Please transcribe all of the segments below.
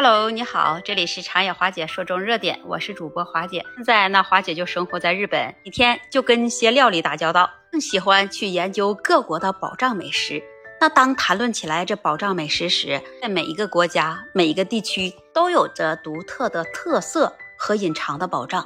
Hello，你好，这里是长野华姐说中热点，我是主播华姐。现在那华姐就生活在日本，一天就跟些料理打交道，更喜欢去研究各国的宝藏美食。那当谈论起来这宝藏美食时，在每一个国家、每一个地区都有着独特的特色和隐藏的宝藏。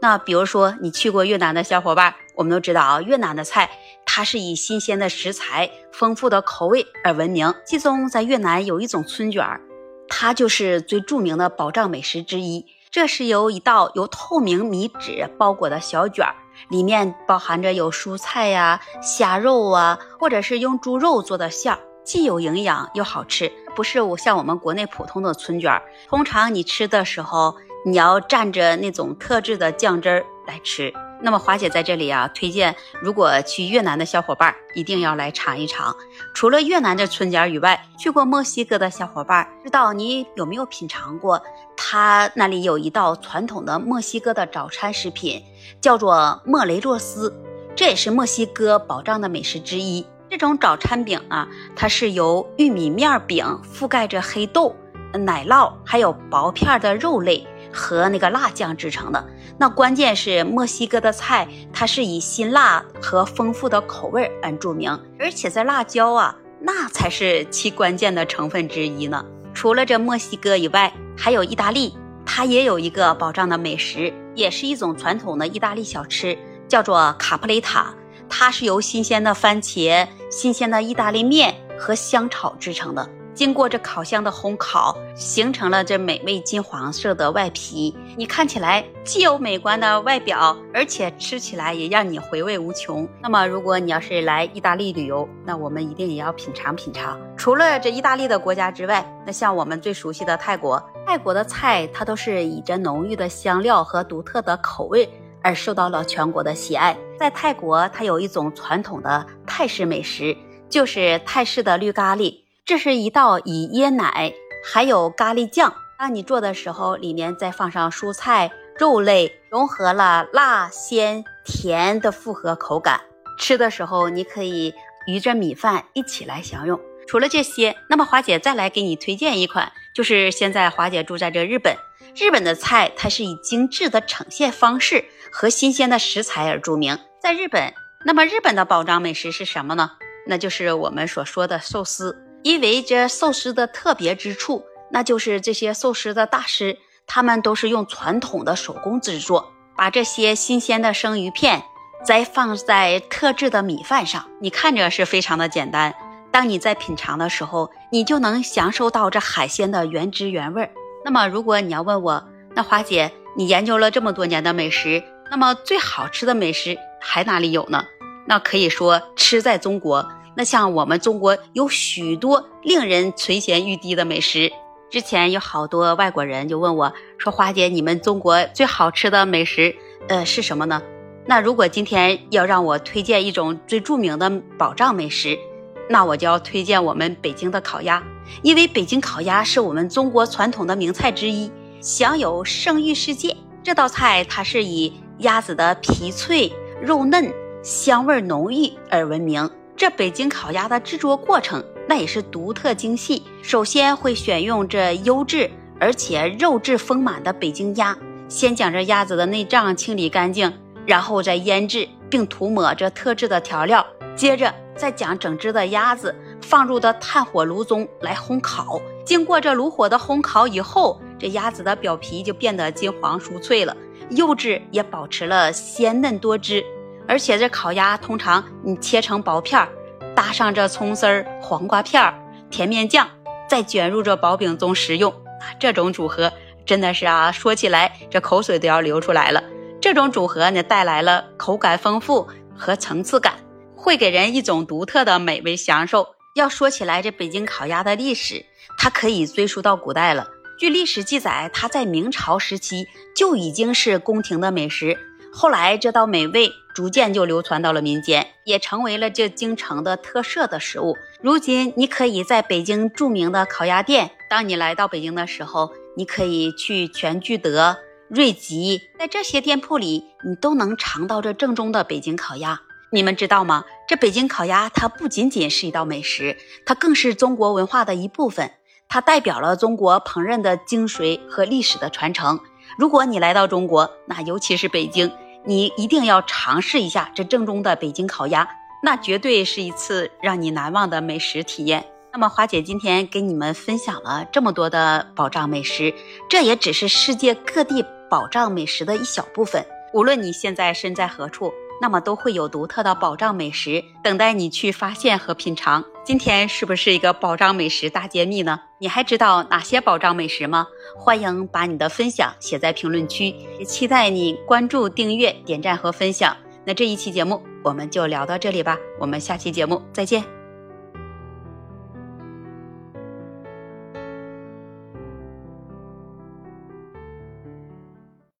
那比如说你去过越南的小伙伴，我们都知道啊，越南的菜它是以新鲜的食材、丰富的口味而闻名。其中在越南有一种春卷儿。它就是最著名的宝藏美食之一。这是由一道由透明米纸包裹的小卷儿，里面包含着有蔬菜呀、虾肉啊，或者是用猪肉做的馅儿，既有营养又好吃。不是我像我们国内普通的春卷儿，通常你吃的时候，你要蘸着那种特制的酱汁儿来吃。那么华姐在这里啊，推荐如果去越南的小伙伴一定要来尝一尝。除了越南的春卷以外，去过墨西哥的小伙伴，知道你有没有品尝过？他那里有一道传统的墨西哥的早餐食品，叫做莫雷洛斯，这也是墨西哥宝藏的美食之一。这种早餐饼啊，它是由玉米面饼覆盖着黑豆、奶酪，还有薄片的肉类。和那个辣酱制成的，那关键是墨西哥的菜，它是以辛辣和丰富的口味而著名，而且这辣椒啊，那才是其关键的成分之一呢。除了这墨西哥以外，还有意大利，它也有一个宝藏的美食，也是一种传统的意大利小吃，叫做卡布雷塔，它是由新鲜的番茄、新鲜的意大利面和香草制成的。经过这烤箱的烘烤，形成了这美味金黄色的外皮。你看起来既有美观的外表，而且吃起来也让你回味无穷。那么，如果你要是来意大利旅游，那我们一定也要品尝品尝。除了这意大利的国家之外，那像我们最熟悉的泰国，泰国的菜它都是以这浓郁的香料和独特的口味而受到了全国的喜爱。在泰国，它有一种传统的泰式美食，就是泰式的绿咖喱。这是一道以椰奶还有咖喱酱，当你做的时候，里面再放上蔬菜、肉类，融合了辣、鲜、甜的复合口感。吃的时候，你可以与着米饭一起来享用。除了这些，那么华姐再来给你推荐一款，就是现在华姐住在这日本，日本的菜它是以精致的呈现方式和新鲜的食材而著名。在日本，那么日本的宝藏美食是什么呢？那就是我们所说的寿司。因为这寿司的特别之处，那就是这些寿司的大师，他们都是用传统的手工制作，把这些新鲜的生鱼片再放在特制的米饭上。你看着是非常的简单，当你在品尝的时候，你就能享受到这海鲜的原汁原味。那么，如果你要问我，那华姐，你研究了这么多年的美食，那么最好吃的美食还哪里有呢？那可以说，吃在中国。那像我们中国有许多令人垂涎欲滴的美食，之前有好多外国人就问我说：“花姐，你们中国最好吃的美食，呃，是什么呢？”那如果今天要让我推荐一种最著名的宝藏美食，那我就要推荐我们北京的烤鸭，因为北京烤鸭是我们中国传统的名菜之一，享有盛誉世界。这道菜它是以鸭子的皮脆、肉嫩、香味浓郁而闻名。这北京烤鸭的制作过程，那也是独特精细。首先会选用这优质而且肉质丰满的北京鸭，先将这鸭子的内脏清理干净，然后再腌制，并涂抹这特制的调料。接着再将整只的鸭子放入的炭火炉中来烘烤。经过这炉火的烘烤以后，这鸭子的表皮就变得金黄酥脆了，肉质也保持了鲜嫩多汁。而且这烤鸭通常你切成薄片儿，搭上这葱丝儿、黄瓜片儿、甜面酱，再卷入这薄饼中食用啊！这种组合真的是啊，说起来这口水都要流出来了。这种组合呢，带来了口感丰富和层次感，会给人一种独特的美味享受。要说起来，这北京烤鸭的历史，它可以追溯到古代了。据历史记载，它在明朝时期就已经是宫廷的美食。后来，这道美味逐渐就流传到了民间，也成为了这京城的特色的食物。如今，你可以在北京著名的烤鸭店，当你来到北京的时候，你可以去全聚德、瑞吉，在这些店铺里，你都能尝到这正宗的北京烤鸭。你们知道吗？这北京烤鸭它不仅仅是一道美食，它更是中国文化的一部分。它代表了中国烹饪的精髓和历史的传承。如果你来到中国，那尤其是北京，你一定要尝试一下这正宗的北京烤鸭，那绝对是一次让你难忘的美食体验。那么，华姐今天给你们分享了这么多的宝藏美食，这也只是世界各地宝藏美食的一小部分。无论你现在身在何处。那么都会有独特的保障美食等待你去发现和品尝。今天是不是一个保障美食大揭秘呢？你还知道哪些保障美食吗？欢迎把你的分享写在评论区，也期待你关注、订阅、点赞和分享。那这一期节目我们就聊到这里吧，我们下期节目再见。